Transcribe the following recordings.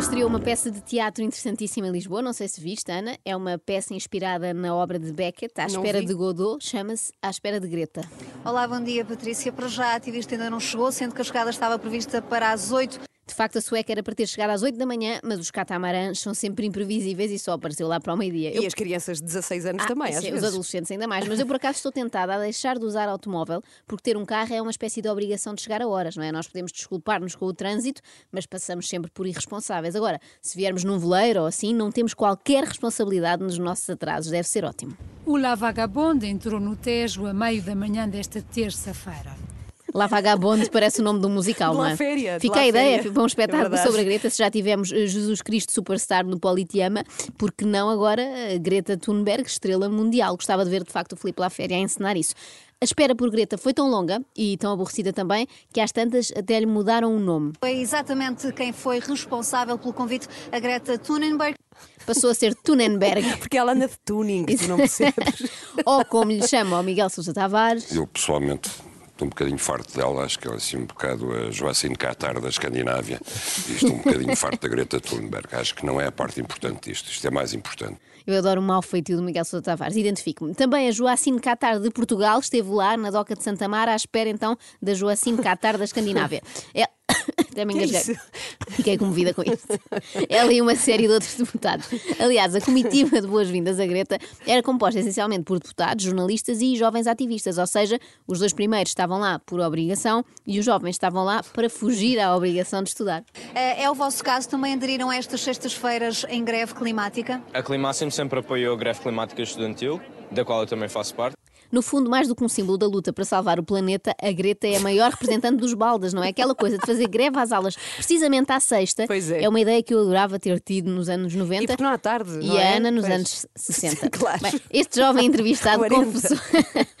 estreou uma peça de teatro interessantíssima em Lisboa, não sei se viste, Ana. É uma peça inspirada na obra de Beckett, À Espera de Godot, chama-se À Espera de Greta. Olá, bom dia, Patrícia. Para já, a ativista ainda não chegou, sendo que a chegada estava prevista para as 8. De facto, a sueca era para ter chegado às 8 da manhã, mas os catamarãs são sempre imprevisíveis e só apareceu lá para o meio-dia. Eu E as crianças de 16 anos Ah, também, às sim, os adolescentes ainda mais. Mas eu, por acaso, estou tentada a deixar de usar automóvel, porque ter um carro é uma espécie de obrigação de chegar a horas, não é? Nós podemos desculpar-nos com o trânsito, mas passamos sempre por irresponsáveis. Agora, se viermos num veleiro ou assim, não temos qualquer responsabilidade nos nossos atrasos. Deve ser ótimo. O La Vagabonde entrou no Tejo a meio da manhã desta terça-feira. La Vagabonde parece o nome de um musical, De não é? Féria, Fica a ideia Féria. para um É espetáculo verdade. sobre a Greta. Se já tivemos eh, Jesus Cristo Superstar no Politeama, porque não agora a Greta Thunberg, estrela mundial? Gostava de ver de facto o Filipe La Féria a encenar isso. A espera por Greta foi tão longa e tão aborrecida também que às tantas até lhe mudaram o nome. Foi exatamente quem foi responsável pelo convite a Greta Thunberg. Passou a ser Thunenberg, Porque ela anda de tuning, tu não percebes? ou como lhe chama o Miguel Sousa Tavares. Eu pessoalmente estou um bocadinho farto dela, acho que ela é assim um bocado a Joacine Catar da Escandinávia e estou um bocadinho farto da Greta Thunberg. Acho que não é a parte importante disto, isto é mais importante. Eu adoro o mau feitio do Miguel Sousa Tavares, identifico-me. Também a Joacine Catar de Portugal esteve lá na Doca de Santa Mara à espera então da Joacine Catar da Escandinávia. É... Até me é engasguei. Fiquei comovida com isso. Ela e uma série de outros deputados. Aliás, a comitiva de boas-vindas a Greta era composta essencialmente por deputados, jornalistas e jovens ativistas, ou seja, os dois primeiros estavam lá por obrigação e os jovens estavam lá para fugir à obrigação de estudar. Eh, É o vosso caso, também aderiram a estas sextas-feiras em greve climática. A Climáximo sempre apoiou a greve climática estudantil, da qual eu também faço parte. No fundo, mais do que um símbolo da luta para salvar o planeta, a Greta é a maior representante dos baldas, não é? Aquela coisa de fazer greve às aulas precisamente à sexta. Pois é. uma ideia que eu adorava ter tido nos anos 90. E porque não há tarde, E não a é? Ana nos Pois. anos 60. Claro. Bem, este jovem entrevistado 40. confessou.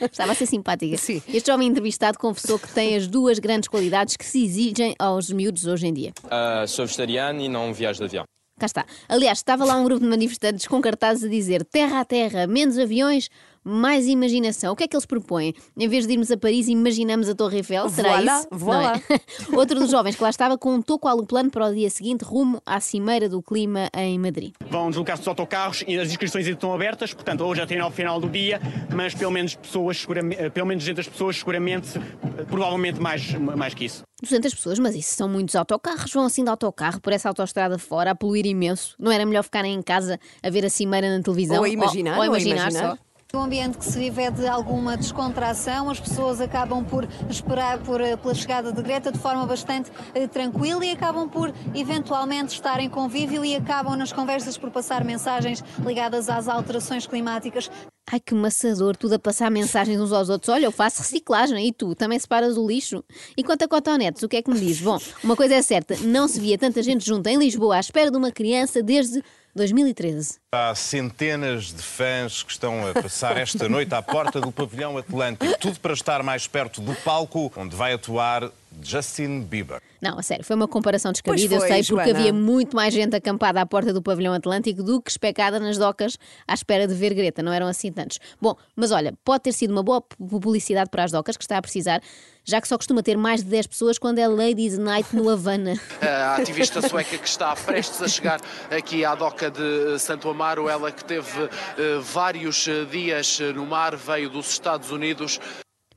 Estava a ser simpática. Sim. Este jovem entrevistado confessou que tem as duas grandes qualidades que se exigem aos miúdos hoje em dia. Ah, sou vegetariano e não viajo de avião. Cá está. Aliás, estava lá um grupo de manifestantes com cartazes a dizer terra a terra, menos aviões, mais imaginação. O que é que eles propõem? Em vez de irmos a Paris, imaginamos a Torre Eiffel? Será Voilà, isso? voilà. Não é? Outro dos jovens que lá estava contou qual o plano para o dia seguinte rumo à Cimeira do Clima em Madrid. Vão deslocar-se os autocarros e as inscrições ainda estão abertas, portanto, hoje até ao final do dia, mas pelo menos pessoas, seguramente, pelo menos 200 pessoas, seguramente, eh, provavelmente mais, mais que isso. 200 pessoas, mas isso são muitos autocarros. Vão assim de autocarro por essa autoestrada fora a poluir imenso. Não era melhor ficarem em casa a ver a Cimeira na televisão? Ou a imaginar, ou, ou a imaginar, imaginar. só? O ambiente que se vive é de alguma descontração, as pessoas acabam por esperar por, eh, pela chegada de Greta de forma bastante eh, tranquila e acabam por eventualmente estar em convívio e acabam nas conversas por passar mensagens ligadas às alterações climáticas. Ai, que maçador, tudo a passar mensagens uns aos outros. Olha, eu faço reciclagem e tu também separas o lixo. E quanto a cotonetes, o que é que me diz? Bom, uma coisa é certa, não se via tanta gente junta em Lisboa à espera de uma criança desde 2013. Há centenas de fãs que estão a passar esta noite à porta do pavilhão Atlântico, tudo para estar mais perto do palco onde vai atuar Justin Bieber. Não, a sério, foi uma comparação descabida, Pois eu foi, sei, porque Joana. havia muito mais gente acampada à porta do pavilhão Atlântico do que especada nas docas à espera de ver Greta, não eram assim tantos. Bom, mas olha, pode ter sido uma boa pu- publicidade para as docas, que está a precisar, já que só costuma ter mais de 10 pessoas quando é Ladies Night no Havana. a ativista sueca que está prestes a chegar aqui à doca de Santo Amaro, ela que teve eh, vários eh, dias eh, no mar, veio dos Estados Unidos.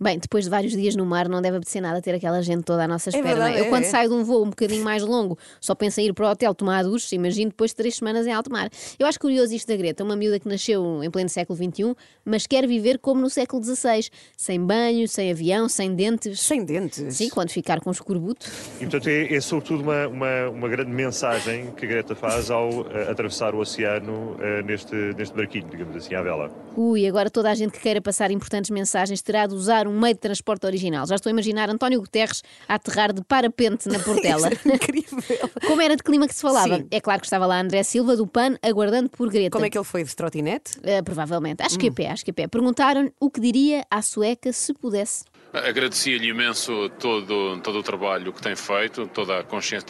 Bem, depois de vários dias no mar, não deve apetecer nada ter aquela gente toda à nossa espera. não verdade, é? Eu, é, quando é. saio de um voo um bocadinho mais longo, só penso em ir para o hotel tomar a duche, imagino depois de três semanas em alto mar. Eu acho curioso isto da Greta, uma miúda que nasceu em pleno século XXI, mas quer viver como no século XVI, sem banho, sem avião, sem dentes. Sem dentes. Sim, quando ficar com escorbuto. E, portanto, é, é sobretudo uma, uma, uma grande mensagem que a Greta faz ao eh, atravessar o oceano eh, neste, neste barquinho, digamos assim, à vela. Ui, agora toda a gente que queira passar importantes mensagens terá de usar um meio de transporte original. Já estou a imaginar António Guterres a aterrar de parapente na Portela. Incrível. Como era de clima que se falava? Sim. É claro que estava lá André Silva do PAN aguardando por Greta. Como é que ele foi de trotinete? Uh, provavelmente. Acho que é pé, acho que é pé. Perguntaram o que diria à sueca se pudesse. Agradecia-lhe imenso todo, todo o trabalho que tem feito, toda a consciência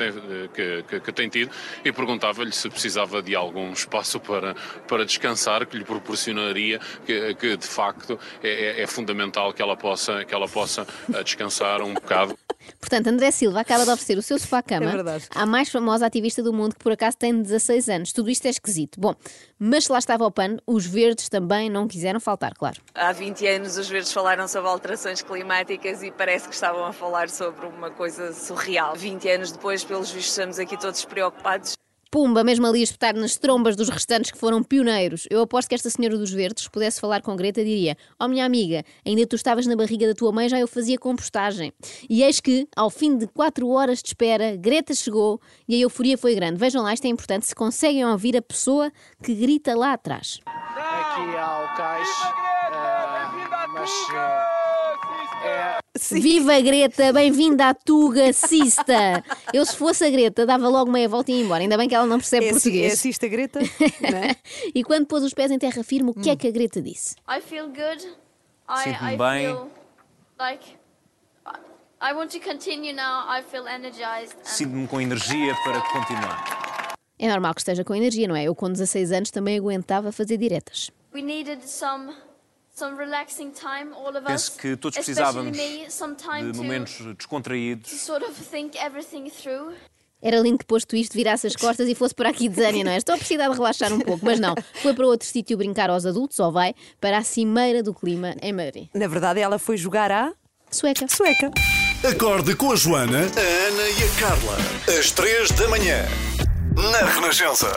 que, que- que tem tido e perguntava-lhe se precisava de algum espaço para, para descansar, que lhe proporcionaria, que, que de facto é, é- é fundamental que ela possa, que ela possa eh, descansar um bocado. Portanto, André Silva acaba de oferecer o seu sofá-cama É à mais famosa ativista do mundo, que por acaso tem 16 anos. Tudo isto é esquisito. Bom, mas se lá estava o pano, os verdes também não quiseram faltar, claro. Há 20 anos os verdes falaram sobre alterações climáticas e parece que estavam a falar sobre uma coisa surreal. 20 anos depois, pelos vistos, estamos aqui todos preocupados. Pumba, mesmo ali a espetar nas trombas dos restantes que foram pioneiros. Eu aposto que esta senhora dos verdes, se pudesse falar com Greta, diria: Oh, minha amiga, ainda tu estavas na barriga da tua mãe, já eu fazia compostagem. E eis que, ao fim de quatro horas de espera, Greta chegou e a euforia foi grande. Vejam lá, isto é importante, se conseguem ouvir a pessoa que grita lá atrás. Aqui ao cais, eh, mas é Viva Greta, bem-vinda à Tuga Cista! Eu, se fosse a Greta, dava logo meia volta e ia embora. Ainda bem que ela não percebe É, assi- português. é assista Greta? não é? e quando pôs os pés em terra firme, o que é que a Greta disse? I feel good. I, Sinto-me I bem. feel like I want to continue now. I feel energized. and- Sinto-me com energia para continuar. É normal que esteja com energia, não é? Eu, com 16 anos, também aguentava fazer diretas. We needed some Penso que todos precisávamos de to, momentos to descontraídos. Era lindo que posto isto, virasse as costas e fosse para aqui de Zânia, não é? Estou a precisar de relaxar um pouco, mas não. Foi para outro sítio brincar aos adultos, ou vai, para a cimeira do clima em Madrid. Na verdade, ela foi jogar à Sueca. Sueca. Acorde com a Joana, a Ana e a Carla. Às três da manhã. Na Renascença.